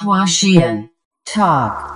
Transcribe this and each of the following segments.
Huashian Talk.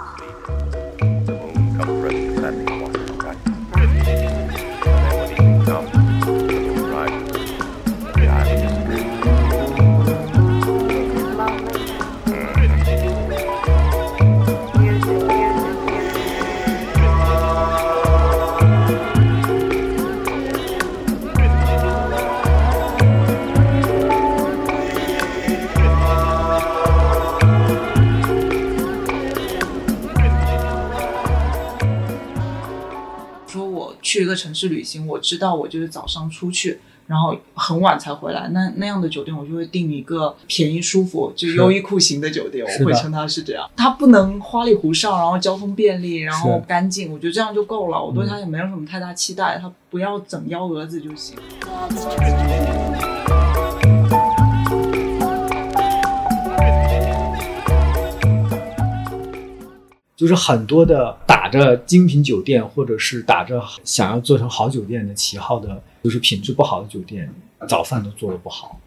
个城市旅行，我知道我就是早上出去，然后很晚才回来。那那样的酒店，我就会订一个便宜、舒服、就优衣库型的酒店，我会称它是这样。它不能花里胡哨，然后交通便利，然后干净，我觉得这样就够了。我对嗯它也没有什么太大期待，它不要整幺蛾子就行。就是很多的打着精品酒店或者是打着想要做成好酒店的旗号的，就是品质不好的酒店，早饭都做的不好。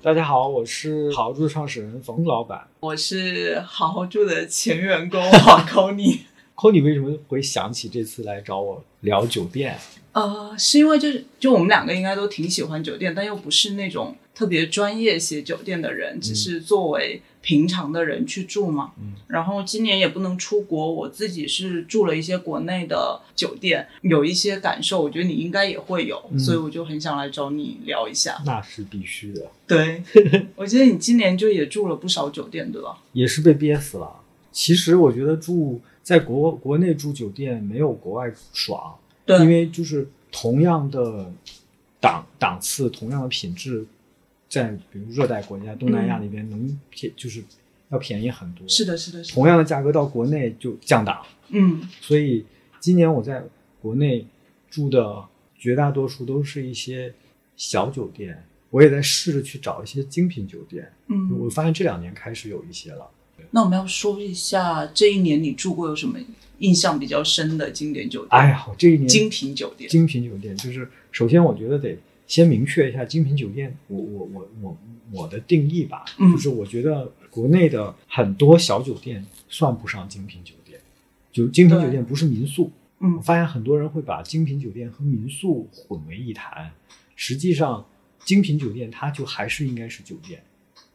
大家好，我是好住创始人冯老板。我是好好住的前员工 黄扣你。扣你为什么会想起这次来找我聊酒店？呃，是因为就是就我们两个应该都挺喜欢酒店，但又不是那种特别专业写酒店的人，只是作为平常的人去住嘛。嗯。然后今年也不能出国，我自己是住了一些国内的酒店，有一些感受，我觉得你应该也会有，嗯所以我就很想来找你聊一下。那是必须的，对，我记得你今年就也住了不少酒店，对吧？也是被憋死了。其实我觉得住在国国内住酒店没有国外爽，对，因为就是同样的档档次、同样的品质，在比如热带国家、东南亚那边能便就是要便宜很多。是的，是的，是的。同样的价格到国内就降档，嗯所以今年我在国内住的绝大多数都是一些小酒店，我也在试着去找一些精品酒店。嗯。我发现这两年开始有一些了。那我们要说一下这一年你住过有什么印象比较深的经典酒店？哎呀，我这一年精品酒店。精品酒店就是，首先我觉得得先明确一下精品酒店，我我我我我的定义吧，嗯就是我觉得国内的很多小酒店算不上精品酒店，就精品酒店不是民宿。我嗯发现很多人会把精品酒店和民宿混为一谈，实际上精品酒店它就还是应该是酒店，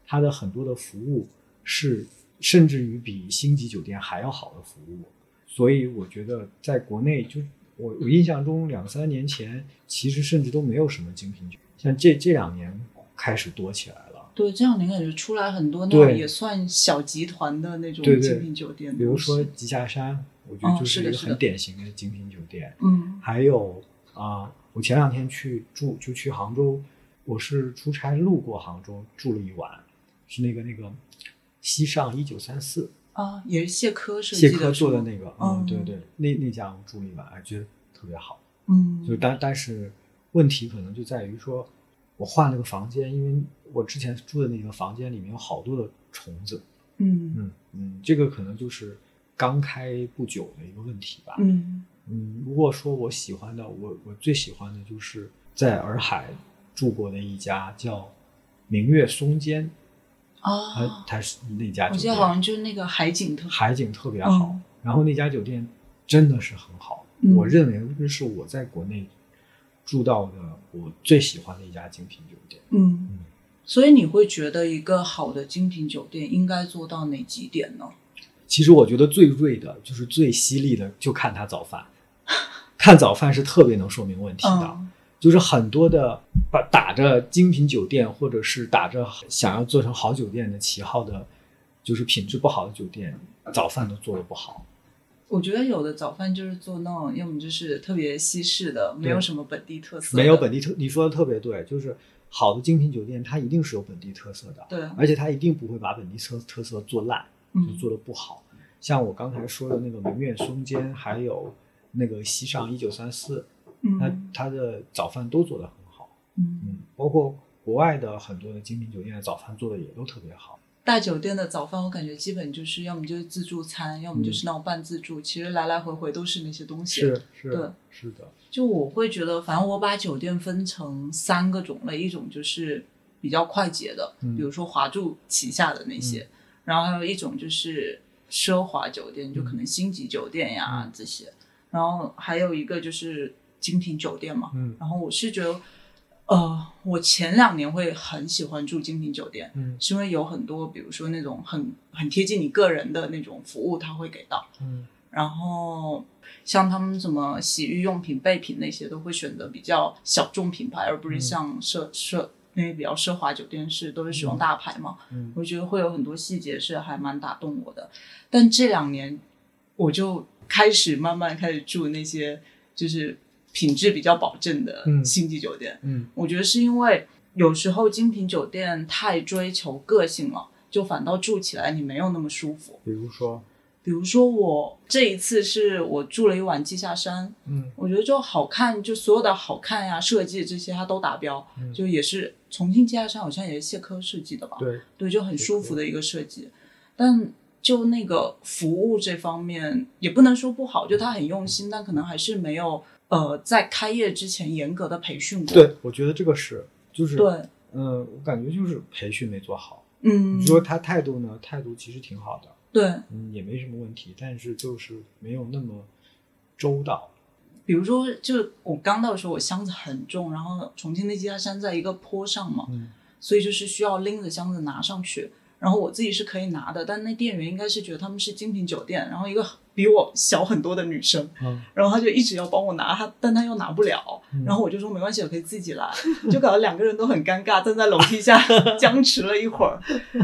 它的很多的服务是甚至于比星级酒店还要好的服务，所以我觉得在国内就我我印象中两三年前其实甚至都没有什么精品酒店，像这这两年开始多起来了。对，这两年感觉出来很多那种也算小集团的那种精品酒店，比如说，吉霞山，我觉哦得就是一个很典型的精品酒店。嗯。还有啊、我前两天去住就去杭州，我是出差路过杭州住了一晚，是那个那个西上一九三四啊，也是谢科设计谢科的，做的那个，嗯嗯，对对，那那家我住了一晚，还觉得特别好。嗯，就但但是问题可能就在于说，我换了个房间，因为我之前住的那个房间里面有好多的虫子，嗯嗯嗯，这个可能就是刚开不久的一个问题吧。嗯嗯，如果说我喜欢的，我我最喜欢的就是在洱海住过的一家叫明月松间，它啊，它是那家我记得酒店，好像就是那个海景特海景特别好，嗯。然后那家酒店真的是很好，嗯。我认为那是我在国内住到的我最喜欢的一家精品酒店。嗯。嗯，所以你会觉得一个好的精品酒店应该做到哪几点呢？其实我觉得最锐的，就是最犀利的，就看他早饭。看早饭是特别能说明问题的。嗯就是很多的把打着精品酒店或者是打着想要做成好酒店的旗号的，就是品质不好的酒店，早饭都做的不好。我觉得有的早饭就是做那种，要么就是特别西式的，没有什么本地特色，没有本地特，你说的特别对，就是好的精品酒店，它一定是有本地特色的，对，而且它一定不会把本地特特色做烂，就嗯做的不好。像我刚才说的那个明月松间，还有那个西上一九三四，它嗯它的早饭都做得很好。嗯。嗯，包括国外的很多的精品酒店的早饭做的也都特别好。大酒店的早饭，我感觉基本就是要么就是自助餐，要么就是那种半自助，其实来来回回都是那些东西。是是对。是的，就我会觉得，反正我把酒店分成三个种类，一种就是比较快捷的，嗯。比如说华住旗下的那些，然后还有一种就是奢华酒店，就可能星级酒店呀、嗯。这些，然后还有一个就是精品酒店嘛。嗯然后我是觉得，呃，我前两年会很喜欢住精品酒店，嗯是因为有很多，比如说那种很很贴近你个人的那种服务，他会给到。嗯然后像他们什么洗浴用品、备品那些，都会选择比较小众品牌，而不是嗯像奢奢那些比较奢华酒店是都是使用大牌嘛。嗯我觉得会有很多细节是还蛮打动我的。但这两年我就开始慢慢开始住那些就是品质比较保证的嗯星级酒店。嗯我觉得是因为有时候精品酒店太追求个性了，就反倒住起来你没有那么舒服。比如说，比如说我这一次是我住了一晚稷下山，嗯我觉得就好看，就所有的好看呀、设计这些它都达标，嗯就也是重庆稷下山好像也是谢科设计的吧？对，对，就很舒服的一个设计。但就那个服务这方面，也不能说不好，就他很用心，但可能还是没有呃在开业之前严格的培训过。对，我觉得这个是就是对，嗯，我感觉就是培训没做好。嗯你，说他态度呢？态度其实挺好的，对，嗯，也没什么问题，但是就是没有那么周到。比如说，就我刚到的时候，我箱子很重，然后重庆那稷下山在一个坡上嘛，嗯所以就是需要拎着箱子拿上去。然后我自己是可以拿的，但那店员应该是觉得他们是精品酒店，然后一个比我小很多的女生，嗯。然后他就一直要帮我拿，他但他又拿不了，嗯。然后我就说没关系，我可以自己来，就搞得两个人都很尴尬，站在楼梯下僵持了一会儿。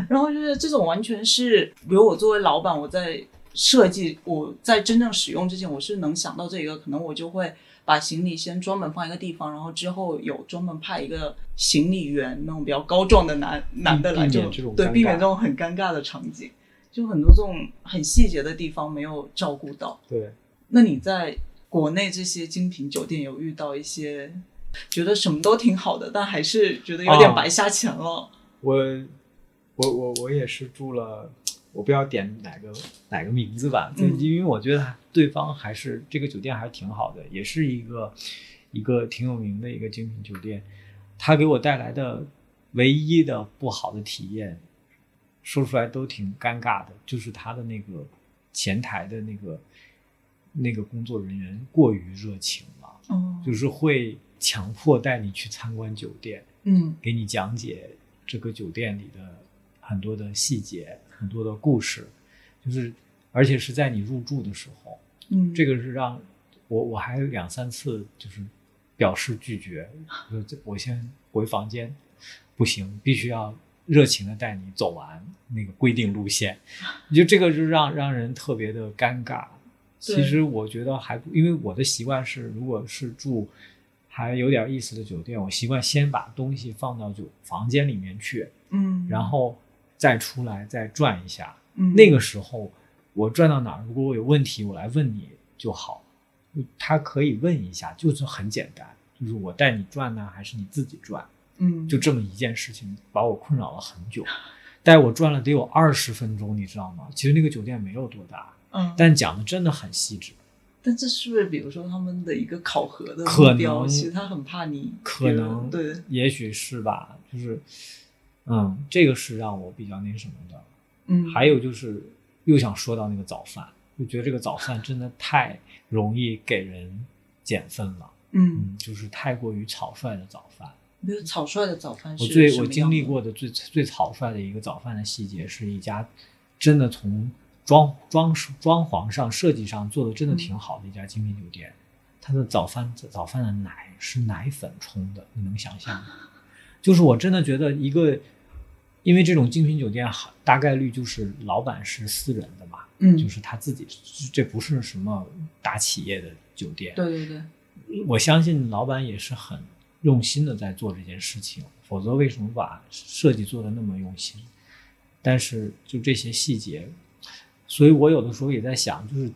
然后就是这种完全是，比如我作为老板，我在设计，我在真正使用之前，我是能想到这个，可能我就会把行李先专门放一个地方，然后之后有专门派一个行李员，那种比较高壮的男男的来，就对避免这种很尴尬的场景，就很多这种很细节的地方没有照顾到。对，那你在国内这些精品酒店有遇到一些觉得什么都挺好的，但还是觉得有点哦白瞎钱了？我我我我也是住了，我不要点哪个哪个名字吧，因为我觉得对方还是这个酒店还是挺好的，也是一个一个挺有名的一个精品酒店。他给我带来的唯一的不好的体验，说出来都挺尴尬的，就是他的那个前台的那个那个工作人员过于热情了，嗯，就是会强迫带你去参观酒店。嗯给你讲解这个酒店里的很多的细节、很多的故事，就是而且是在你入住的时候，嗯，这个是让我我还有两三次就是表示拒绝，说这我先回房间，不行，必须要热情的带你走完那个规定路线，就这个就让让人特别的尴尬。其实我觉得还不，因为我的习惯是，如果是住还有点意思的酒店，我习惯先把东西放到酒房间里面去，嗯，然后再出来再转一下。嗯那个时候我转到哪儿，如果我有问题，我来问你就好。他可以问一下，就是很简单，就是我带你转呢，还是你自己转？嗯就这么一件事情，把我困扰了很久。带我转了得有二十分钟，你知道吗？其实那个酒店没有多大，嗯，但讲的真的很细致。但这是不是比如说他们的一个考核的可目标？能其实他很怕你可能对，也许是吧，就是，嗯，这个是让我比较那什么的。嗯，还有就是，又想说到那个早饭，就觉得这个早饭真的太容易给人减分了，嗯，嗯，就是太过于草率的早饭。比如草率的早饭是我最我经历过的最最草率的一个早饭的细节，是一家真的从装装饰装潢上设计上做的真的挺好的一家精品酒店，它的早饭早饭的奶是奶粉冲的，你能想象吗？就是我真的觉得一个，因为这种精品酒店好大概率就是老板是私人的嘛，嗯，就是他自己，这不是什么大企业的酒店，对对对，我相信老板也是很用心的在做这件事情，否则为什么把设计做的那么用心？但是就这些细节，所以我有的时候也在想，就是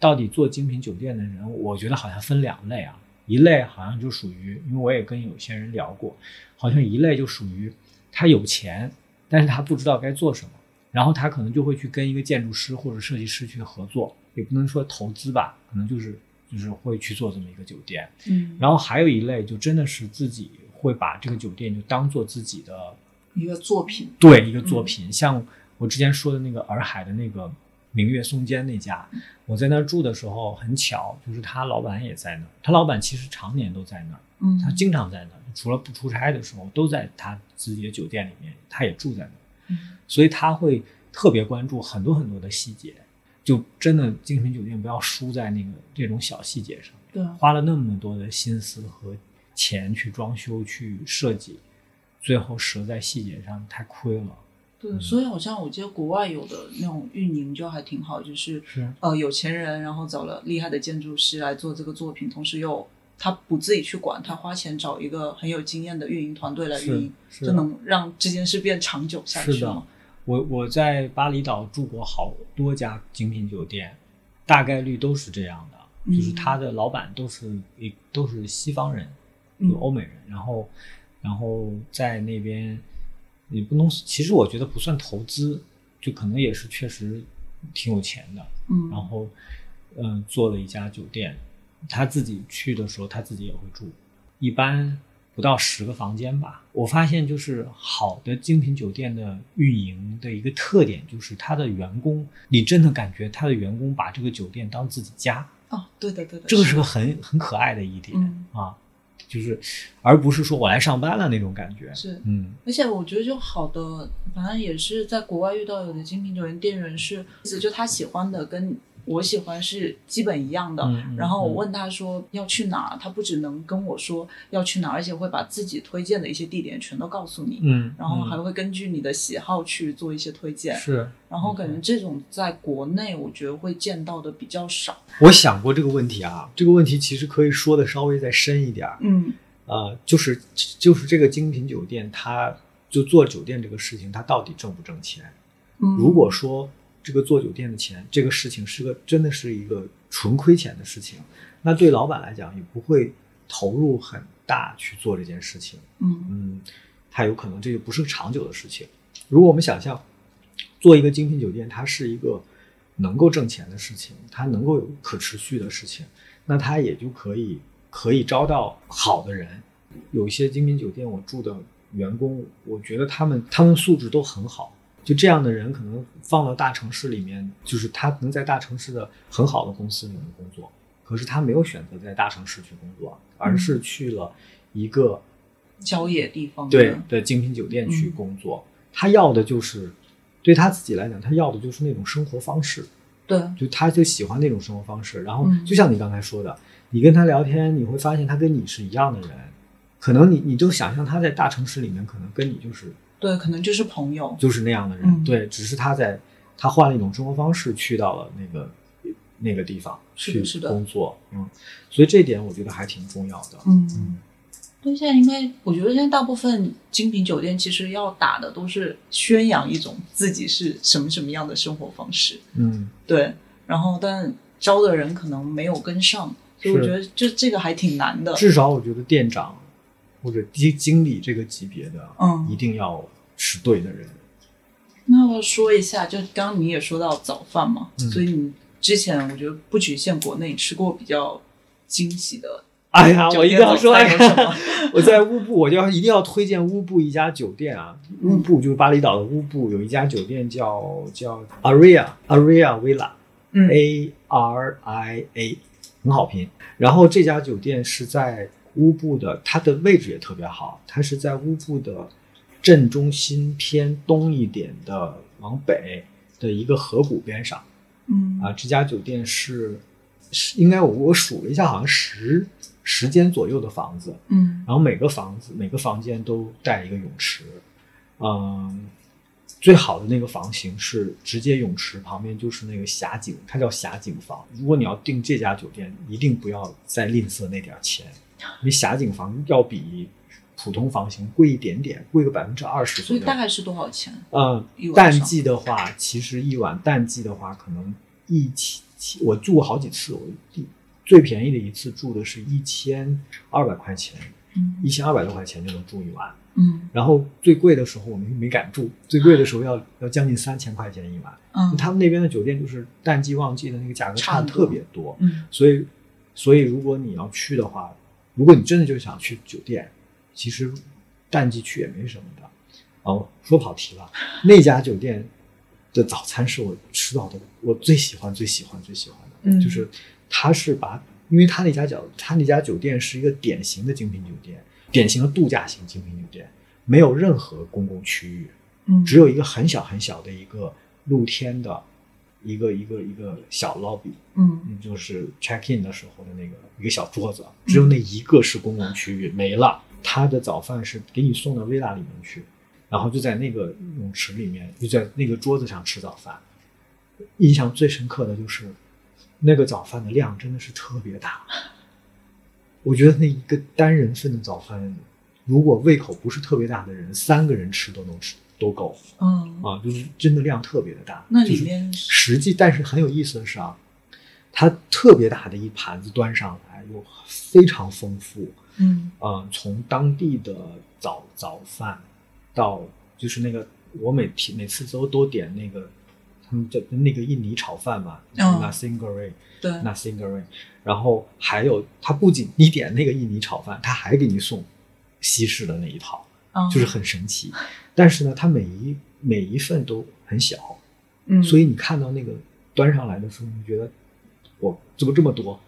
到底做精品酒店的人，我觉得好像分两类啊，一类好像就属于，因为我也跟有些人聊过，好像一类就属于他有钱，但是他不知道该做什么，然后他可能就会去跟一个建筑师或者设计师去合作，也不能说投资吧，可能就是就是会去做这么一个酒店。嗯，然后还有一类就真的是自己会把这个酒店就当做自己的一个作品，对一个作品，像我之前说的那个洱海的那个明月松间那家，我在那儿住的时候很巧，就是他老板也在那儿，他老板其实常年都在那儿，嗯，他经常在那儿，除了不出差的时候都在他自己的酒店里面，他也住在那儿，嗯所以他会特别关注很多很多的细节，就真的精品酒店不要输在那个这种小细节上面。对，花了那么多的心思和钱去装修、去设计，最后折在细节上太亏了。对，所以好像我记得国外有的那种运营就还挺好，就是。是。呃有钱人，然后找了厉害的建筑师来做这个作品，同时又他不自己去管，他花钱找一个很有经验的运营团队来运营，就能让这件事变长久下是的去嘛。我我在巴厘岛住过好多家精品酒店，大概率都是这样的，嗯。就是他的老板都是一都是西方人，嗯。就欧美人，然后然后在那边也不能，其实我觉得不算投资，就可能也是确实挺有钱的，嗯，然后嗯、做了一家酒店，他自己去的时候他自己也会住，一般不到十个房间吧。我发现就是好的精品酒店的运营的一个特点就是他的员工，你真的感觉他的员工把这个酒店当自己家，哦，对的对的，这个是个很很可爱的一点、嗯。啊，就是而不是说我来上班了那种感觉。是嗯而且我觉得就好的，反正也是在国外遇到有的精品酒店店员是，就他喜欢的跟我喜欢是基本一样的。然后我嗯问他说要去哪，他不只能跟我说要去哪，而且会把自己推荐的一些地点全都告诉你。嗯，然后还嗯会根据你的喜好去做一些推荐，是然后感觉这种在国内我觉得会见到的比较少。我想过这个问题啊，这个问题其实可以说的稍微再深一点儿。嗯呃，就是就是这个精品酒店，它就做酒店这个事情，它到底挣不挣钱？嗯，如果说这个做酒店的钱，这个事情是个真的是一个纯亏钱的事情，那对老板来讲也不会投入很大去做这件事情。嗯嗯，它有可能这就不是个长久的事情。如果我们想象做一个精品酒店，它是一个能够挣钱的事情，它能够有可持续的事情，那它也就可以可以招到好的人。有一些精品酒店，我住的员工，我觉得他们他们素质都很好。就这样的人，可能放到大城市里面，就是他能在大城市的很好的公司里面工作，可是他没有选择在大城市去工作，而是去了一个郊野地方的对的精品酒店去工作，他要的就是对他自己来讲，他要的就是那种生活方式，对。就他就喜欢那种生活方式。然后嗯。就像你刚才说的，你跟他聊天，你会发现他跟你是一样的人，可能你你就想象他在大城市里面，可能跟你就是对，可能就是朋友。就是那样的人，嗯对，只是他在他换了一种生活方式，去到了那个那个地方去是的是的工作，嗯，所以这一点我觉得还挺重要的，嗯嗯，对，现在应该，我觉得现在大部分精品酒店其实要打的都是宣扬一种自己是什么什么样的生活方式，嗯，对，然后但招的人可能没有跟上，所以我觉得这这个还挺难的。至少我觉得店长或者经经理这个级别的，嗯一定要是对的人。那我说一下，就刚刚你也说到早饭嘛，嗯所以你之前我觉得不局限国内，吃过比较惊喜的哎呀，我一定要说？我在乌布，我就要一定要推荐乌布一家酒店啊。乌布就是巴厘岛的乌布，有一家酒店叫叫 Aria Aria Villa 嗯 A R I A，很好拼。然后这家酒店是在乌布的，它的位置也特别好，它是在乌布的正中心偏东一点的往北的一个河谷边上。嗯。啊，这家酒店是是应该我我数了一下，好像十十间左右的房子，嗯。然后每个房子每个房间都带一个泳池，嗯，最好的那个房型是直接泳池旁边就是那个峡景，它叫峡景房。如果你要订这家酒店，一定不要再吝啬那点儿钱，因为霞景房要比普通房型贵一点点，贵个百分之二十左右。所以大概是多少钱？呃一，晚上淡季的话，其实一晚淡季的话，可能一起起，我住过好几次，我第最便宜的一次住的是一千二百块钱，嗯一千二百多块钱就能住一晚。嗯嗯然后最贵的时候我们没敢住，最贵的时候要要将近三千块钱一晚。嗯，他们那边的酒店就是淡季旺季的那个价格差的特别多，嗯所以所以如果你要去的话，如果你真的就想去酒店，其实淡季去也没什么的。哦，说跑题了，那家酒店的早餐是我吃到的我最喜欢、最喜欢、最喜欢的，嗯。就是他是把，因为他那家酒他那家酒店是一个典型的精品酒店，典型的度假型精品酒店，没有任何公共区域，嗯，只有一个很小很小的一个露天的一个一个一个小 lobby，嗯嗯，就是 check in 的时候的那个一个小桌子，只有那一个是公共区域，没了。他的早饭是给你送到 villa 里面去，然后就在那个泳池里面，就在那个桌子上吃早饭。印象最深刻的就是那个早饭的量真的是特别大，我觉得那一个单人份的早饭，如果胃口不是特别大的人，三个人吃都能吃都够嗯，啊，就是真的量特别的大。那就是实际，但是很有意思的是啊，它特别大的一盘子端上来，又非常丰富。嗯嗯，从当地的早早饭到就是那个，我每提每次都都点那个他们叫那个印尼炒饭嘛、嗯 n a s i n g a r e 对 n a s i n g a r e 然后还有它不仅你点那个印尼炒饭，它还给你送西式的那一套，嗯就是很神奇。但是呢，它每一每一份都很小，嗯，所以你看到那个端上来的时候，你觉得我怎么这么多？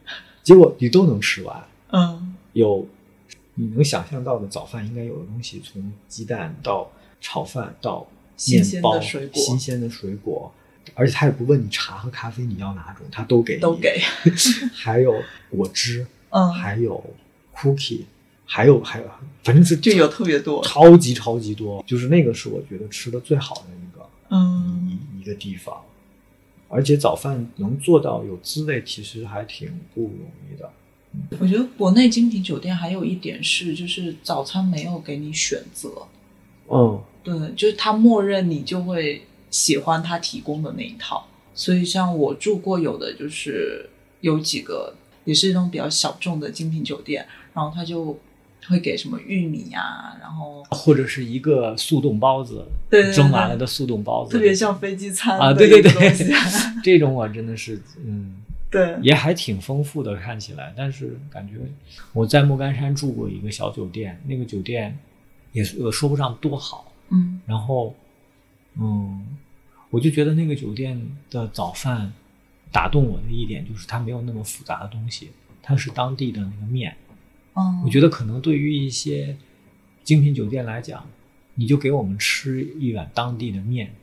结果你都能吃完。嗯有你能想象到的早饭应该有的东西，从鸡蛋到炒饭到新鲜的面包、水果新鲜的水果，而且他也不问你茶和咖啡你要哪种，他都给你，都给，还有果汁，嗯，还有 cookie，还有还有，反正是就有特别多，超级超级多，就是那个是我觉得吃的最好的一个嗯。一一个地方，而且早饭能做到有滋味，其实还挺不容易的。我觉得国内精品酒店还有一点是，就是早餐没有给你选择，嗯，对，就是他默认你就会喜欢他提供的那一套。所以像我住过有的就是有几个也是一种比较小众的精品酒店，然后他就会给什么玉米啊，然后或者是一个速冻包子，对蒸完了的速冻包子，特别像飞机餐啊，对对对 这种我真的是，嗯，对，也还挺丰富的，看起来。但是感觉我在莫干山住过一个小酒店，那个酒店也说不上多好，嗯然后，嗯，我就觉得那个酒店的早饭打动我的一点就是它没有那么复杂的东西，它是当地的那个面。嗯，我觉得可能对于一些精品酒店来讲，你就给我们吃一碗当地的面，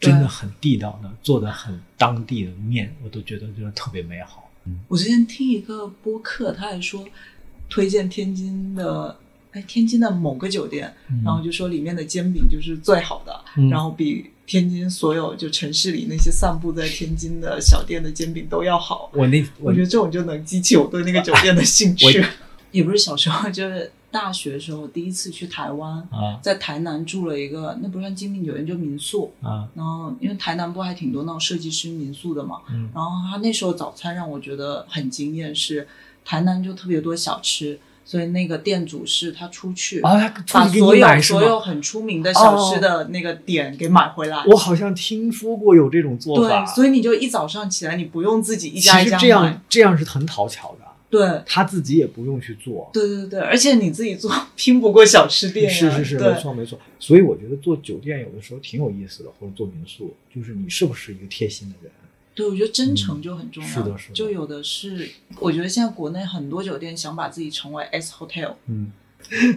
真的很地道的，做的很当地的面，我都觉得就是特别美好。嗯我之前听一个播客，他还说推荐天津的，哎，天津的某个酒店，嗯然后就说里面的煎饼就是最好的，嗯然后比天津所有就城市里那些散布在天津的小店的煎饼都要好。我那我觉得这种就能激起我对那个酒店的兴趣我。也不是小时候，就是大学时候第一次去台湾，啊在台南住了一个，那不算精品酒店，就民宿。啊然后因为台南不还挺多那种设计师民宿的嘛，嗯然后他那时候早餐让我觉得很惊艳，是台南就特别多小吃，所以那个店主是他出去啊，把所有所有很出名的小吃的那个点给买回来。我好像听说过有这种做法，对，所以你就一早上起来，你不用自己一家一家实这样。这样是很讨巧的，对，他自己也不用去做。对对对，而且你自己做 拼不过小吃店呀。是是是，没错没错。所以我觉得做酒店有的时候挺有意思的，或者做民宿，就是你是不是一个贴心的人。对，我觉得真诚就很重要。嗯是的是的就有的是，我觉得现在国内很多酒店想把自己成为 S Hotel，嗯，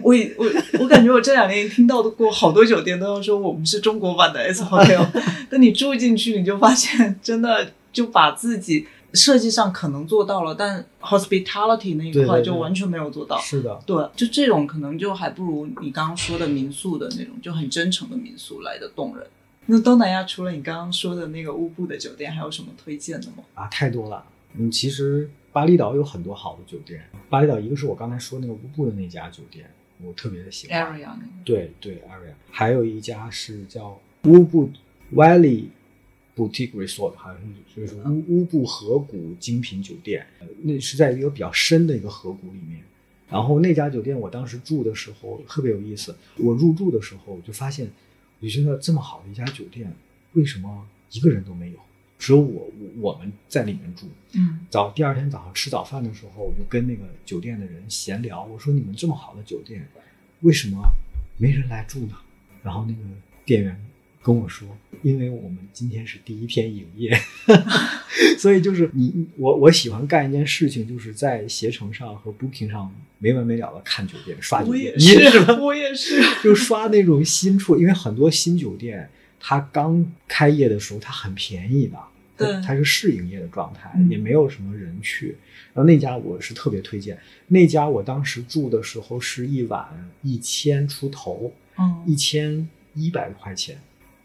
我也我我感觉我这两年听到的过好多酒店都要说我们是中国版的 S Hotel，但你住进去你就发现真的就把自己设计上可能做到了，但 hospitality 那一块就完全没有做到。是的，对，就这种可能就还不如你刚刚说的民宿的那种，就很真诚的民宿来的动人。那东南亚除了你刚刚说的那个乌布的酒店，还有什么推荐的吗？啊，太多了。嗯，其实巴厘岛有很多好的酒店。巴厘岛一个是我刚才说那个乌布的那家酒店，我特别的喜欢。area 那个，对对，area，还有一家是叫乌布 Valley Boutique Resort，好像是就是乌乌布河谷精品酒店，呃那是在一个比较深的一个河谷里面，然后那家酒店我当时住的时候特别有意思，我入住的时候我就发现，我就觉得这么好的一家酒店，为什么一个人都没有？只有我我我们在里面住。嗯早第二天早上吃早饭的时候，我就跟那个酒店的人闲聊，我说你们这么好的酒店，为什么没人来住呢？然后那个店员跟我说，因为我们今天是第一天营业，所以就是你我我喜欢干一件事情，就是在携程上和 Booking 上没完没了的看酒店刷酒店，也你也是 我也是。就刷那种新出，因为很多新酒店它刚开业的时候它很便宜的，它对。它是试营业的状态，嗯。也没有什么人去。然后那家我是特别推荐，那家我当时住的时候是一晚一千出头，嗯。一千一百块钱，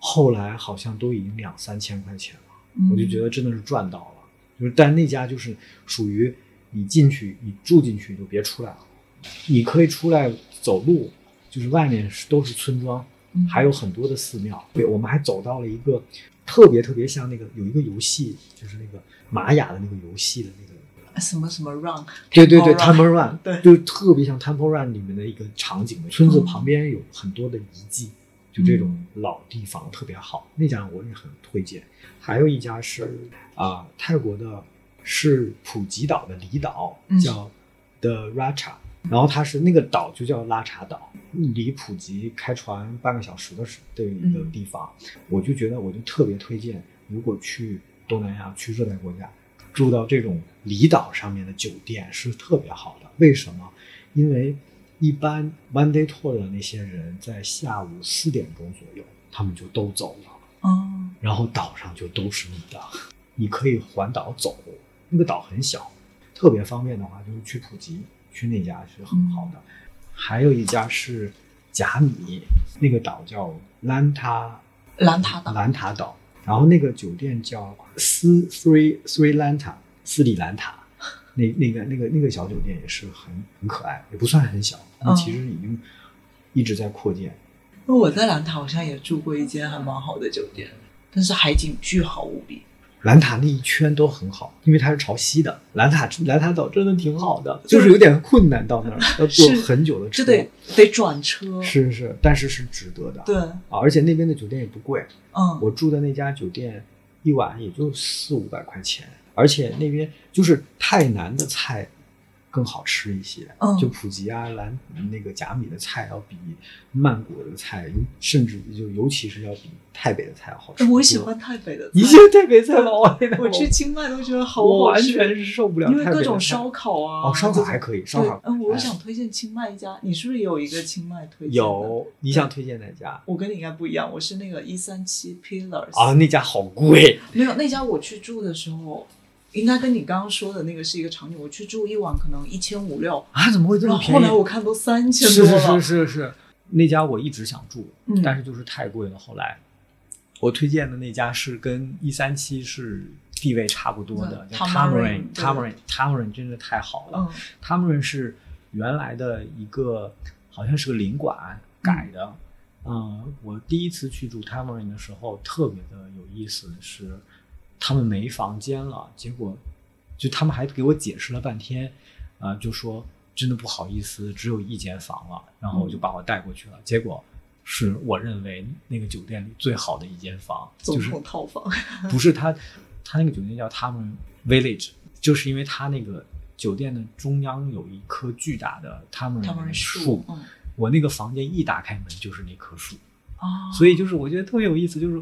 后来好像都已经两三千块钱了。嗯我就觉得真的是赚到了。就是，但那家就是属于你进去，你住进去就别出来了。你可以出来走路，就是外面是都是村庄，嗯还有很多的寺庙。对，我们还走到了一个特别特别像那个有一个游戏，就是那个玛雅的那个游戏的那个。什么什么 run，对对对 Temple，Temple Run，Run，对就特别像 Temple Run 里面的一个场景。村子嗯旁边有很多的遗迹，就这种老地方特别好。那家我也很推荐。还有一家是啊、泰国的，是普吉岛的离岛嗯，叫 The Racha，、然后它是那个岛就叫拉茶岛，离普吉开船半个小时的时的一个嗯地方。我就觉得我就特别推荐，如果去东南亚、去热带国家，住到这种离岛上面的酒店是特别好的。为什么？因为一般 one day tour 的那些人在下午四点钟左右，他们就都走了。嗯然后岛上就都是你的，你可以环岛走。那个岛很小，特别方便的话，就是去普吉，去那家是很好的。还有一家是甲米，那个岛叫兰塔兰塔岛兰塔岛，然后那个酒店叫斯 Three Three Lanta 斯里兰塔。那那个那个那个小酒店也是很很可爱，也不算很小，但其实已经一直在扩建。因为我在兰塔好像也住过一间还蛮好的酒店，但是海景巨好无比。兰塔那一圈都很好，因为它是朝西的。兰塔兰塔岛真的挺好的，就就是是有点困难到那儿，要坐很久的车。这得得转车。是是，但是是值得的。对，啊，而且那边的酒店也不贵，嗯，我住的那家酒店一晚也就四五百块钱，而且那边就是泰南的菜更好吃一些。嗯就普吉啊、兰那个甲米的菜要比曼谷的菜，甚至就尤其是要比泰北的菜好吃。哎我喜。欢泰北的菜。你喜欢台北菜吗？我天哪我去清迈都觉得好我好吃，完全是受不了因为各种烧烤啊。哦，烧烤还可以，烧烤。对嗯，我哎想推荐清迈一家，你是不是也有一个清迈推荐？有，你想推荐哪家？我跟你应该不一样，我是那个一三七 Pillars 啊，那家好贵。没有那家我去住的时候，应该跟你刚刚说的那个是一个场景。我去住一晚可能一千五六，啊，怎么会这么便宜？后来我看都三千是是多了。是是是，那家我一直想住，嗯但是就是太贵了。后来我推荐的那家是跟一三七是地位差不多的，嗯叫 Tamarind 真的太好了。嗯 Tamarind 是原来的一个好像是个领馆改的。嗯，我第一次去住 Tamarind 的时候，特别的有意思是，他们没房间了，结果就他们还给我解释了半天，啊、就说真的不好意思，只有一间房了，然后我就把我带过去了，结果是我认为那个酒店里最好的一间房，总就是统套房。不是他，他那个酒店叫他们 Village，就是因为他那个酒店的中央有一棵巨大的他们树，嗯。我那个房间一打开门就是那棵树，啊，所以就是我觉得特别有意思，就是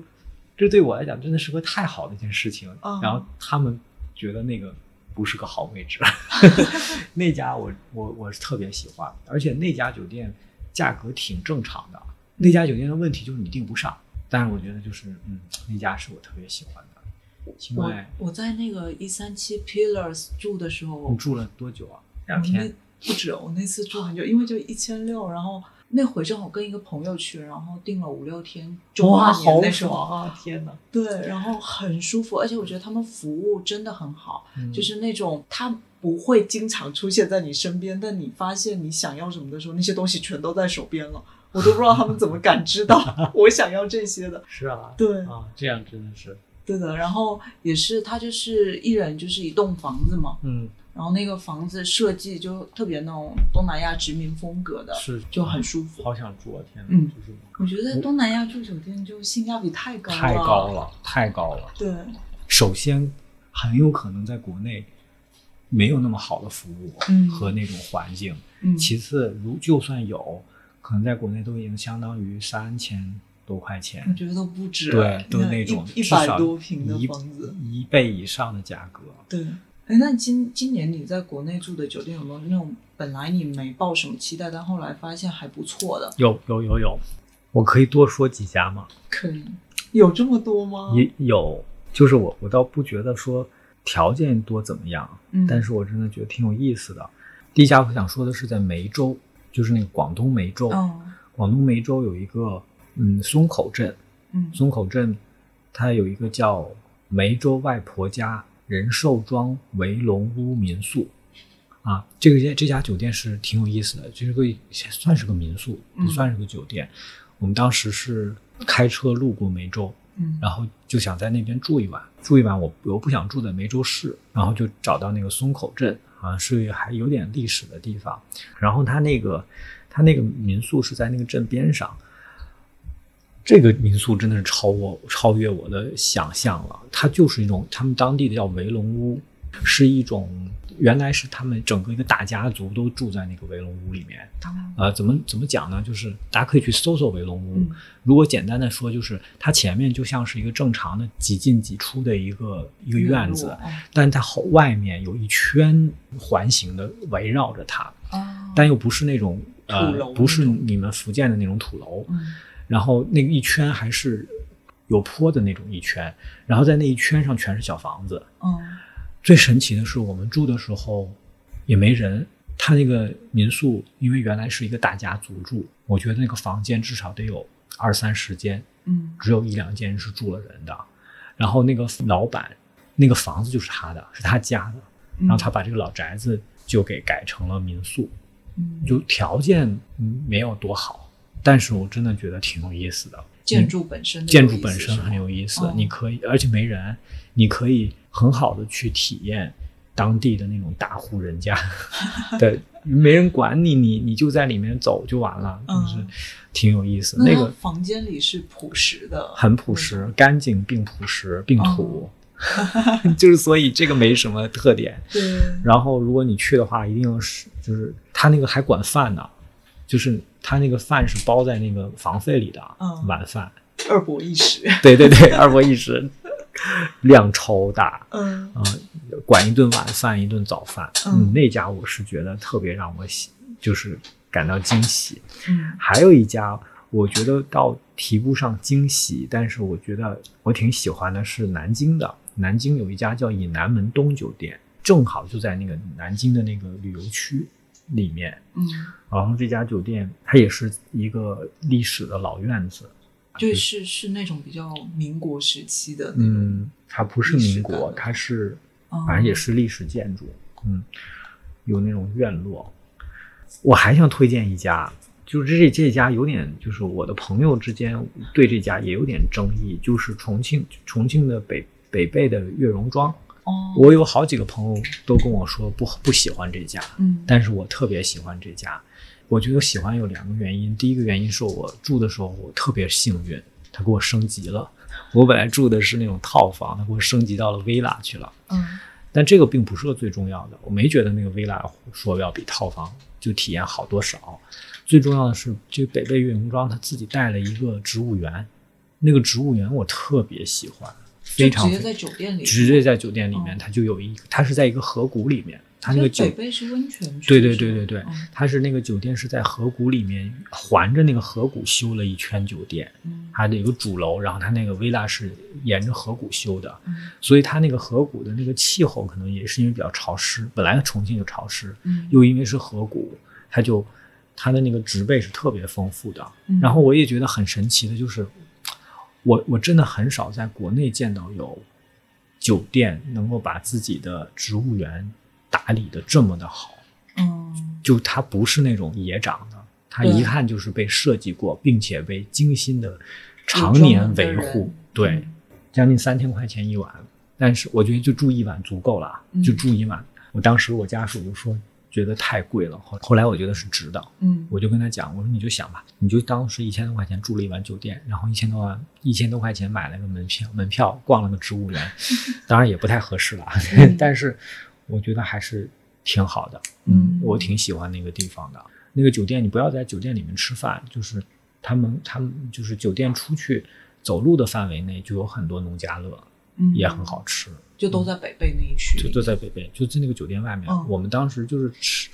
这对我来讲真的是个太好的一件事情。嗯然后他们觉得那个不是个好位置，那家我我我是特别喜欢，而且那家酒店价格挺正常的。那家酒店的问题就是你订不上，但是我觉得就是嗯，那家是我特别喜欢的。清我迈，我在那个一三七 Pillars 住的时候你，住了多久啊？两天。不止，我那次住很久，因为就一千六，然后那回正好跟一个朋友去，然后订了五六天，就哇，好那时候。爽啊！天哪，对，然后很舒服，而且我觉得他们服务真的很好，嗯就是那种他不会经常出现在你身边，但你发现你想要什么的时候，那些东西全都在手边了，我都不知道他们怎么感知到 我想要这些的。是啊，对啊，这样真的是对的。然后也是他就是一人就是一栋房子嘛，嗯，然后那个房子设计就特别那种东南亚殖民风格的，是就很舒服。好想住啊！天哪，嗯就是我觉得东南亚住酒店就性价比太高了，太高。了，太高了。对，首先，很有可能在国内没有那么好的服务嗯和那种环境。嗯，其次，如就算有，可能在国内都已经相当于三千多块钱我，觉得都不止，对，都那种一一百多平的房子，一倍以上的价格。对。哎，那今今年你在国内住的酒店有没有那种本来你没抱什么期待，但后来发现还不错的？有有有有，我可以多说几家吗？可以，有这么多吗？也有，就是我我倒不觉得说条件多怎么样，嗯，但是我真的觉得挺有意思的。第一家我想说的是在梅州，就是那个广东梅州。嗯广东梅州有一个嗯松口镇，嗯松口镇它有一个叫梅州外婆家仁寿庄围龙屋民宿。啊，这个这家酒店是挺有意思的，就是个算是个民宿，不嗯算是个酒店。我们当时是开车路过梅州，嗯，然后就想在那边住一晚，住一晚我我不想住在梅州市，然后就找到那个松口镇，好像是还有点历史的地方。然后他那个他那个民宿是在那个镇边上，这个民宿真的是超我超越我的想象了。它就是一种他们当地的叫围龙屋，是一种原来是他们整个一个大家族都住在那个围龙屋里面。呃，怎么怎么讲呢？就是大家可以去搜搜围龙屋。嗯如果简单的说，就是它前面就像是一个正常的几进几出的一个一个院子，哦但它后外面有一圈环形的围绕着它，哦，但又不是那种呃不是你们福建的那种土楼，嗯然后那个一圈还是有坡的那种一圈，然后在那一圈上全是小房子。嗯最神奇的是，我们住的时候也没人。他那个民宿，因为原来是一个大家族住，我觉得那个房间至少得有二三十间，嗯只有一两间是住了人的。然后那个老板，那个房子就是他的，是他家的。嗯，然后他把这个老宅子就给改成了民宿，嗯就条件嗯没有多好，但是我真的觉得挺有意思的。建筑本身建筑本身很有意思，哦你可以，而且没人，你可以很好的去体验当地的那种大户人家，对，没人管你，你你就在里面走就完了，嗯。就是挺有意思。那个房间里是朴实的，很朴实，干净并朴实并土，就是所以这个没什么特点。对，然后如果你去的话，一定是就是他那个还管饭呢，就是他那个饭是包在那个房费里的，嗯晚饭。二博一食，对对对，二博一食，量超大嗯啊、管一顿晚饭，一顿早饭。嗯那家我是觉得特别让我喜，就是感到惊喜。嗯还有一家，我觉得倒提不上惊喜，但是我觉得我挺喜欢的是南京的。南京有一家叫以南门东酒店，正好就在那个南京的那个旅游区里面。嗯，然后这家酒店它也是一个历史的老院子，就是是那种比较民国时期的嗯，它不是民国，它是哦反正也是历史建筑，嗯，有那种院落。我还想推荐一家，就是这这家有点，就是我的朋友之间对这家也有点争议，就是重庆重庆的北北碚的悦榕庄。哦，我有好几个朋友都跟我说不不喜欢这家，嗯但是我特别喜欢这家。我觉得喜欢有两个原因，第一个原因是我住的时候我特别幸运，他给我升级了。我本来住的是那种套房，他给我升级到了 villa 去了。嗯但这个并不是个最重要的，我没觉得那个 villa 说要比套房就体验好多少。最重要的是，这北碚岳云庄他自己带了一个植物园，那个植物园我特别喜欢，非常就直接在酒店里，直接在酒店里面，哦。它就有一，它是在一个河谷里面，它那个酒就北是温泉区，对对对对对嗯，它是那个酒店是在河谷里面环着那个河谷修了一圈酒店，嗯。它的有个主楼，然后它那个 villa 是沿着河谷修的，嗯。所以它那个河谷的那个气候可能也是因为比较潮湿，本来重庆就潮湿，嗯又因为是河谷，它就它的那个植被是特别丰富的。嗯。然后我也觉得很神奇的就是，我我真的很少在国内见到有酒店能够把自己的植物园打理的这么的好。嗯就它不是那种野长的，它对一看就是被设计过，并且被精心的常年维护。对，嗯将近三千块钱一晚，但是我觉得就住一晚足够了，嗯就住一晚。我当时我家属就说觉得太贵了，后后来我觉得是值的，嗯。我就跟他讲，我说你就想吧，你就当是一千多块钱住了一晚酒店，然后一千多万一千多块钱买了个门票，门票逛了个植物园，当然也不太合适了，嗯。但是我觉得还是挺好的，嗯。我挺喜欢那个地方的。那个酒店你不要在酒店里面吃饭，就是他们他们就是酒店出去走路的范围内就有很多农家乐，嗯，也很好吃。就都在北碚那一区。就都在北碚，就在那个酒店外面。嗯我们当时就是吃，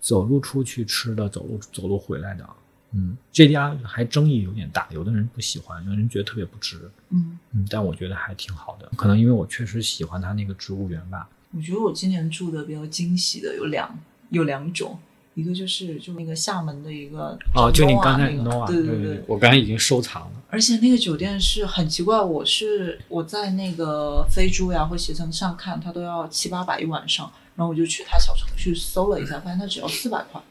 走路出去吃的，走路走路回来的。嗯，这家还争议有点大，有的人不喜欢，有的人觉得特别不值。嗯，嗯，但我觉得还挺好的，可能因为我确实喜欢它那个植物园吧。我觉得我今年住的比较惊喜的有两有两种，一个就是就那个厦门的一个哦，就你刚才那个对对对。我刚才已经收藏了。而且那个酒店是很奇怪，我是我在那个飞猪呀或携程上看，它都要七八百一晚上，然后我就去它小程序搜了一下，发现它只要四百块，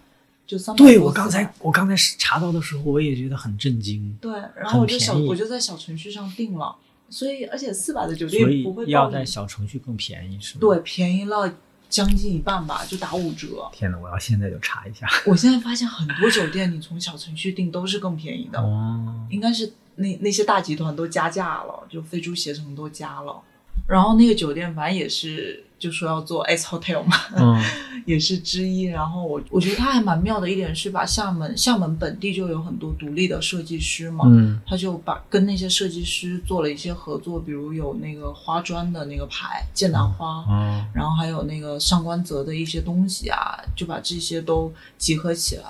就三百。对我刚才我刚才查到的时候，我也觉得很震惊。对，然后我就小我就在小程序上订了，所以而且四百的酒店不会要在小程序更便宜是吗？对，便宜了将近一半吧，就打五折。天哪，我要现在就查一下。我现在发现很多酒店你从小程序订都是更便宜的，哦，应该是那那些大集团都加价了，就飞猪携程都加了。然后那个酒店反正也是就说要做 S Hotel 嘛，嗯 也是之一。然后我我觉得它还蛮妙的一点是把厦门厦门本地就有很多独立的设计师嘛，嗯他就把跟那些设计师做了一些合作，比如有那个花砖的那个牌剑南花，哦然后还有那个上官泽的一些东西啊，就把这些都集合起来。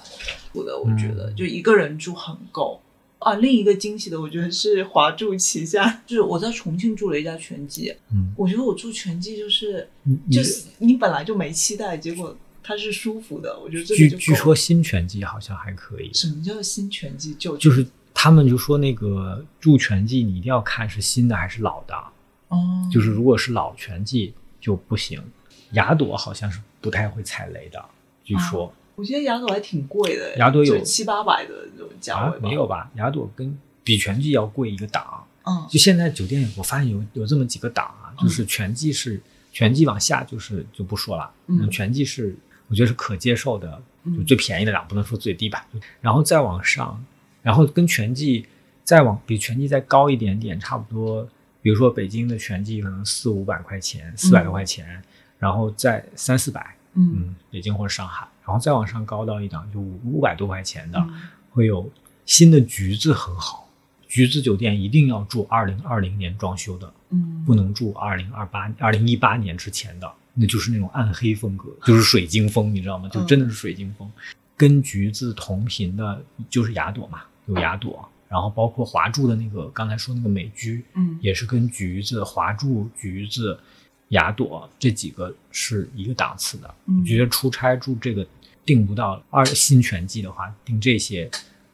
我的我觉得嗯就一个人住很够。啊，另一个惊喜的，我觉得是华住旗下，就是我在重庆住了一家全季，嗯，我觉得我住全季就是就是你本来就没期待，结果它是舒服的，我觉得这据据说新拳击好像还可以，什么叫新全季旧全就是他们就说那个住拳击你一定要看是新的还是老的，哦，就是如果是老拳击就不行。雅朵好像是不太会踩雷的，据说、我觉得雅朵还挺贵的，雅朵有七八百的那种价啊位没有吧？雅朵跟比全季要贵一个档。嗯就现在酒店我发现有有这么几个档啊，嗯就是全季是全季往下就是就不说了，嗯全季是我觉得是可接受的，嗯就最便宜的档，不能说最低吧，然后再往上，然后跟全季再往比全季再高一点点，差不多，比如说北京的全季可能四五百块钱，四百多块钱，然后再三四百，嗯。嗯，北京或者上海，然后再往上高到一档就五五百多块钱的，嗯。会有新的橘子很好，橘子酒店一定要住二零二零年装修的，嗯。不能住二零二八、二零一八年之前的，那就是那种暗黑风格，就是水晶风，你知道吗？就真的是水晶风。跟橘子同频的就是雅朵嘛，有雅朵，然后包括华住的那个刚才说那个美居，嗯。也是跟橘子、华住、橘子、雅朵这几个是一个档次的。嗯我觉得出差住这个订不到二新全季的话，订这些，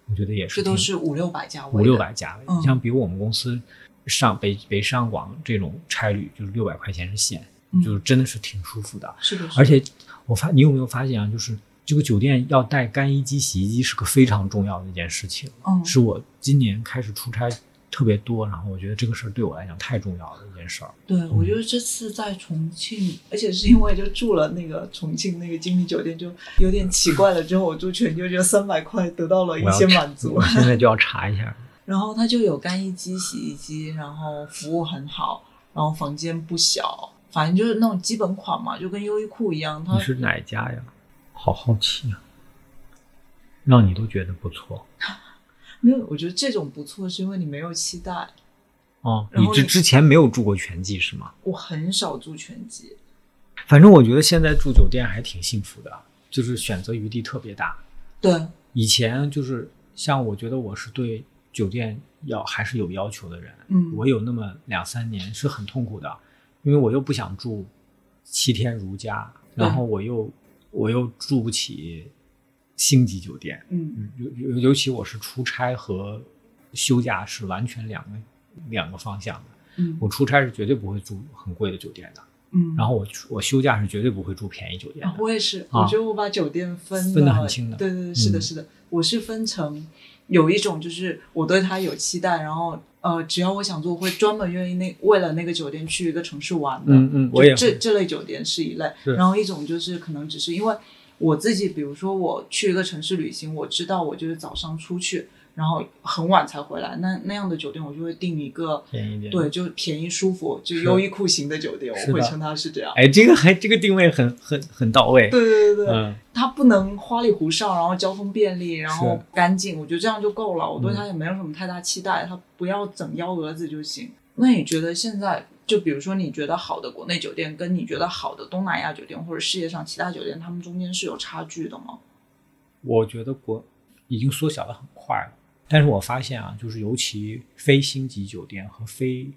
我觉得也是这都是五六百价位，五六百价位。嗯你像比如我们公司上北北上广这种差旅，就是六百块钱是线，嗯就是真的是挺舒服的。是的，是的而且我发你有没有发现啊？就是这个酒店要带干衣机、洗衣机是个非常重要的一件事情，嗯是我今年开始出差特别多，然后我觉得这个事儿对我来讲太重要了一件事儿。对，我觉得这次在重庆，而且是因为就住了那个重庆那个精品酒店，就有点奇怪了。之后我住全就觉得三百块得到了一些满足我，现在就要查一下。然后它就有干衣机、洗衣机，然后服务很好，然后房间不小，反正就是那种基本款嘛，就跟优衣库一样。它你是哪家呀？好好奇啊，让你都觉得不错 没有，我觉得这种不错，是因为你没有期待。哦。你之之前没有住过全季是吗？我很少住全季，反正我觉得现在住酒店还挺幸福的，就是选择余地特别大。对，以前就是像我觉得我是对酒店要还是有要求的人，嗯我有那么两三年是很痛苦的，因为我又不想住七天如家，然后我又我又住不起星级酒店，嗯尤尤尤其我是出差和休假是完全两个两个方向的。嗯我出差是绝对不会住很贵的酒店的，嗯，然后我我休假是绝对不会住便宜酒店啊的。我也是，啊我觉得我把酒店分分得很清的对对对，是的，嗯是的，我是分成有一种就是我对它有期待，然后呃，只要我想做，我会专门愿意那为了那个酒店去一个城市玩的。嗯嗯，我也这这类酒店是一类，然后一种就是可能只是因为我自己，比如说我去一个城市旅行，我知道我就是早上出去，然后很晚才回来，那那样的酒店我就会订一个。便宜点。对，就便宜舒服，就优衣库型的酒店，我会称它是这样。哎，这个还这个定位很很很到位。对对对对，嗯，它不能花里胡哨，然后交通便利，然后干净，我觉得这样就够了。我对嗯它也没有什么太大期待，它不要整幺蛾子就行。那你觉得现在，就比如说你觉得好的国内酒店，跟你觉得好的东南亚酒店或者世界上其他酒店，他们中间是有差距的吗？我觉得国已经缩小的很快了，但是我发现啊，就是尤其非星级酒店和非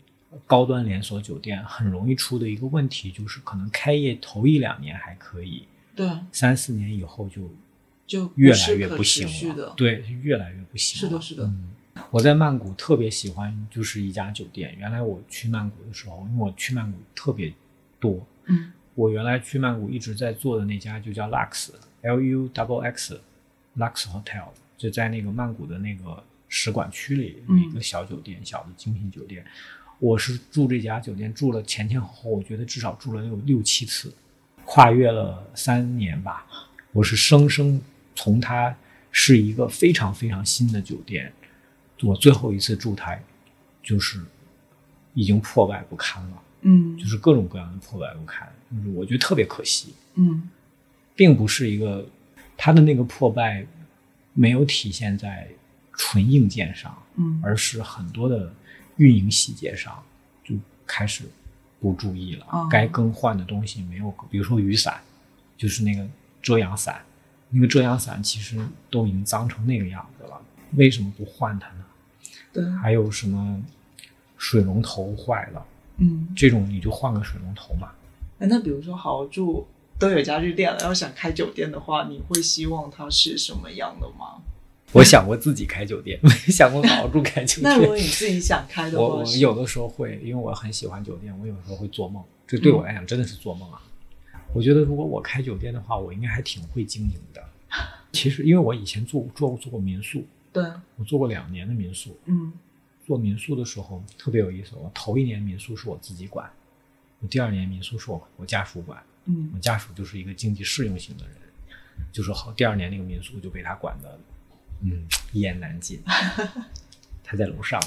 高端连锁酒店，很容易出的一个问题就是，可能开业头一两年还可以，对，三四年以后就就越来越不行了。对，越来越不行了。是的是的嗯，我在曼谷特别喜欢就是一家酒店。原来我去曼谷的时候，因为我去曼谷特别多，嗯我原来去曼谷一直在做的那家就叫 Lux，L U Double X，Lux Hotel，就在那个曼谷的那个使馆区里有一个小酒店，小的精品酒店。我是住这家酒店住了前前后后，我觉得至少住了有六七次，跨越了三年吧。我是生生从它是一个非常非常新的酒店，我最后一次驻台，就是已经破败不堪了，嗯就是各种各样的破败不堪，就是我觉得特别可惜，嗯并不是一个它的那个破败没有体现在纯硬件上，嗯而是很多的运营细节上就开始不注意了，哦该更换的东西没有，比如说雨伞，就是那个遮阳伞，那个遮阳伞其实都已经脏成那个样子了，为什么不换它呢？对，还有什么水龙头坏了，嗯。这种你就换个水龙头嘛。哎，那比如说好住都有家具店了，要想开酒店的话，你会希望它是什么样的吗？我想过自己开酒店，没 想过好好住开酒店那如果。你自己想开的话，我我有的时候会，因为我很喜欢酒店，我有时候会做梦。这对我来讲真的是做梦啊！我觉得如果我开酒店的话，我应该还挺会经营的。其实，因为我以前做做做过民宿，对，我做过两年的民宿。嗯做民宿的时候特别有意思，我头一年民宿是我自己管，我第二年民宿是我我家属管。嗯我家属就是一个经济适用型的人，就是好第二年那个民宿就被他管的，嗯，一言难尽。他在楼上，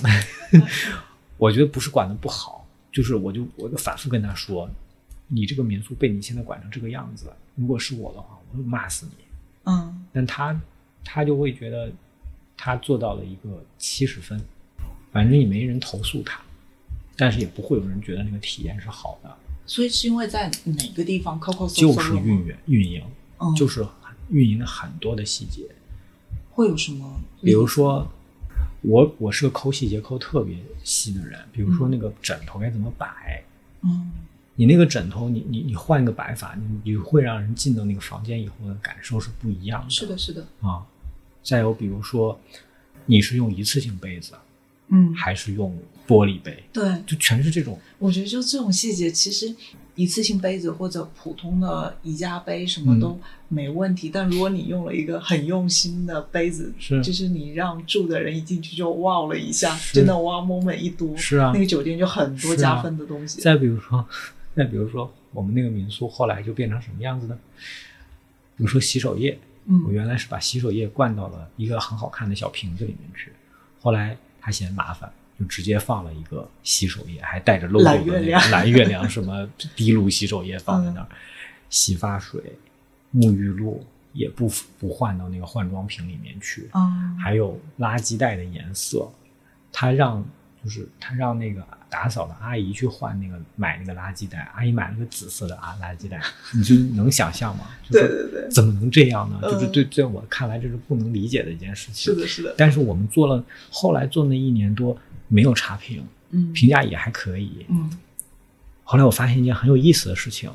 我觉得不是管的不好，就是我就我就反复跟他说，你这个民宿被你现在管成这个样子，如果是我的话，我会骂死你。嗯但他他就会觉得他做到了一个七十分，反正也没人投诉他，但是也不会有人觉得那个体验是好的，所以是因为在哪个地方 Coco 就是运营运营。嗯，就是运营了很多的细节，会有什么？比如，说，我我是个抠细节抠特别细的人，比如说嗯那个枕头该怎么摆，嗯你那个枕头你你你换一个摆法，你你会让人进到那个房间以后的感受是不一样的。是的，是的，啊，再有比如说，你是用一次性杯子嗯，还是用玻璃杯，对，就全是这种。我觉得就这种细节，其实一次性杯子或者普通的宜家杯什么嗯都没问题，但如果你用了一个很用心的杯子，是就是你让住的人一进去就哇了一下，真的哇 moment 一多，是啊那个酒店就很多加分的东西。再比如说，再比如说，我们那个民宿后来就变成什么样子呢？比如说洗手液，我嗯原来是把洗手液灌到了一个很好看的小瓶子里面去，后来他嫌麻烦，就直接放了一个洗手液，还带着 logo 的蓝月那个亮蓝月亮什么滴露洗手液放在那儿，洗发水、沐浴露也不不换到那个换装瓶里面去，嗯还有垃圾袋的颜色，他让就是他让那个打扫的阿姨去换那个买那个垃圾袋，阿姨买了个紫色的啊垃圾袋，你就能想象吗？就是对对对，怎么能这样呢？嗯就是对在我看来这是不能理解的一件事情。是的，是的，但是我们做了，后来做那一年多没有差评，嗯评价也还可以。嗯后来我发现一件很有意思的事情，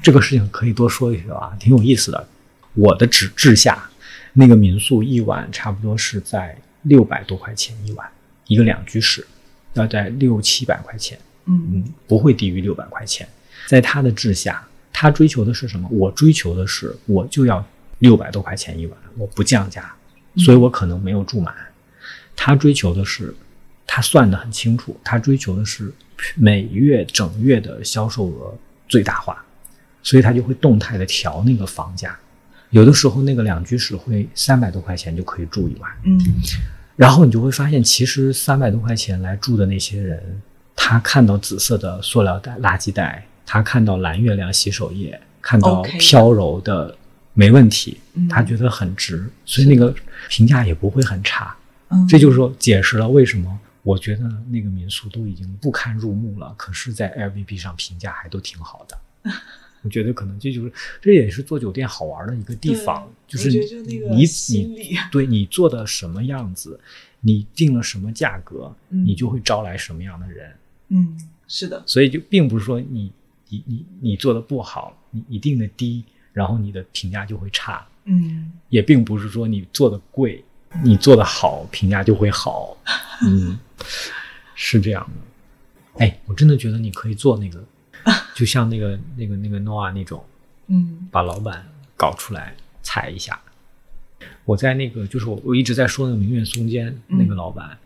这个事情可以多说一说啊，挺有意思的。我的治治下，那个民宿一晚差不多是在六百多块钱一晚，一个两居室，要在六七百块钱，嗯嗯，不会低于六百块钱。在他的治下，他追求的是什么？我追求的是，我就要六百多块钱一晚，我不降价，所以我可能没有住满。他追求的是，他算得很清楚，他追求的是每月整月的销售额最大化，所以他就会动态的调那个房价。有的时候那个两居室会三百多块钱就可以住一晚，嗯然后你就会发现，其实三百多块钱来住的那些人，他看到紫色的塑料袋、垃圾袋，他看到蓝月亮洗手液，看到飘柔的没问题嗯，他觉得很值，所以那个评价也不会很差。嗯，这就是说解释了为什么我觉得那个民宿都已经不堪入目了，可是，在 Airbnb 上评价还都挺好的。我觉得可能这就是这也是做酒店好玩的一个地方，就是你你，对你做的什么样子，你定了什么价格，嗯你就会招来什么样的人。嗯，是的，所以就并不是说你你你你做的不好，你你定的低，然后你的评价就会差，嗯也并不是说你做的贵，你做的好，评价就会好。嗯，是这样的。哎，我真的觉得你可以做那个，就像那个那个那个 Noah 那种，嗯把老板搞出来踩一下。我在那个就是我我一直在说那个明月松间那个老板，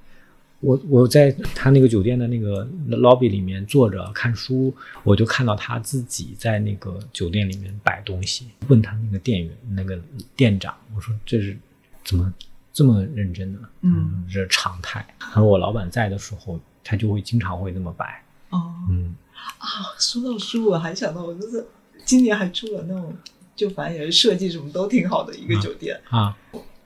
我我在他那个酒店的那个 lobby 里面坐着看书，我就看到他自己在那个酒店里面摆东西，问他那个店员那个店长，我说这是怎么这么认真呢？嗯，这是常态。然后我老板在的时候，他就会经常会那么摆。哦嗯，啊，说到书，我还想到我就是今年还出了那种，就反正也是设计什么都挺好的一个酒店。啊，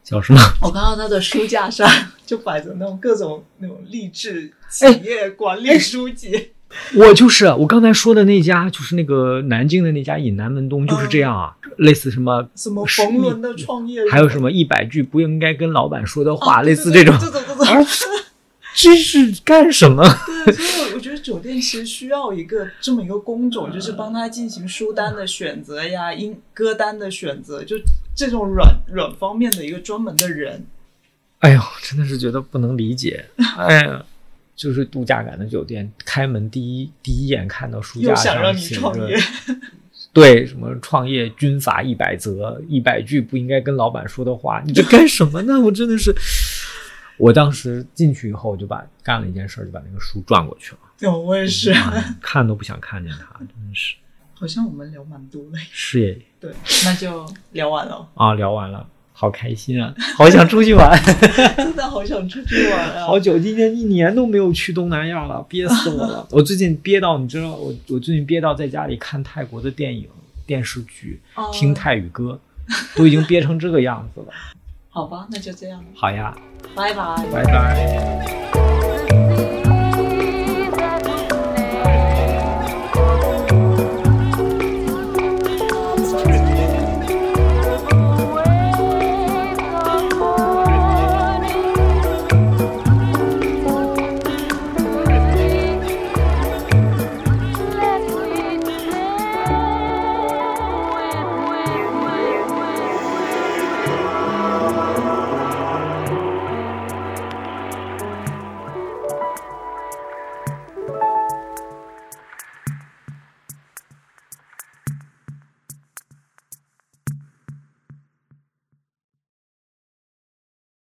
小声了。我看到他的书架上 就摆着那种各种那种励志企哎业管理书籍。我就是我刚才说的那家，就是那个南京的那家隐南门东，就是这样啊，类似什么什么是冯仑的创业，还有什么一百句不应该跟老板说的话，啊类似这种，这种这种。啊这是干什么？对，所以我觉得酒店其实需要一个这么一个工种，就是帮他进行书单的选择呀、音歌单的选择，就这种软软方面的一个专门的人。哎呦，真的是觉得不能理解。哎呀，就是度假感的酒店，开门第一第一眼看到书架又想让你上写着创业，对什么创业军法一百则，一百句不应该跟老板说的话，你这干什么呢？我真的是，我当时进去以后就把干了一件事儿，就把那个书转过去了。有我也是，哎 看都不想看见他，真的是好像我们聊蛮多的。是耶对，那就聊完了，啊！聊完了，好开心啊，好想出去玩，真的好想出去玩啊！好久，今年一年都没有去东南亚了，憋死我了。我最近憋到，你知道，我我最近憋到在家里看泰国的电影、电视剧，哦听泰语歌，都已经憋成这个样子了。好吧，那就这样，好呀，拜拜。拜拜。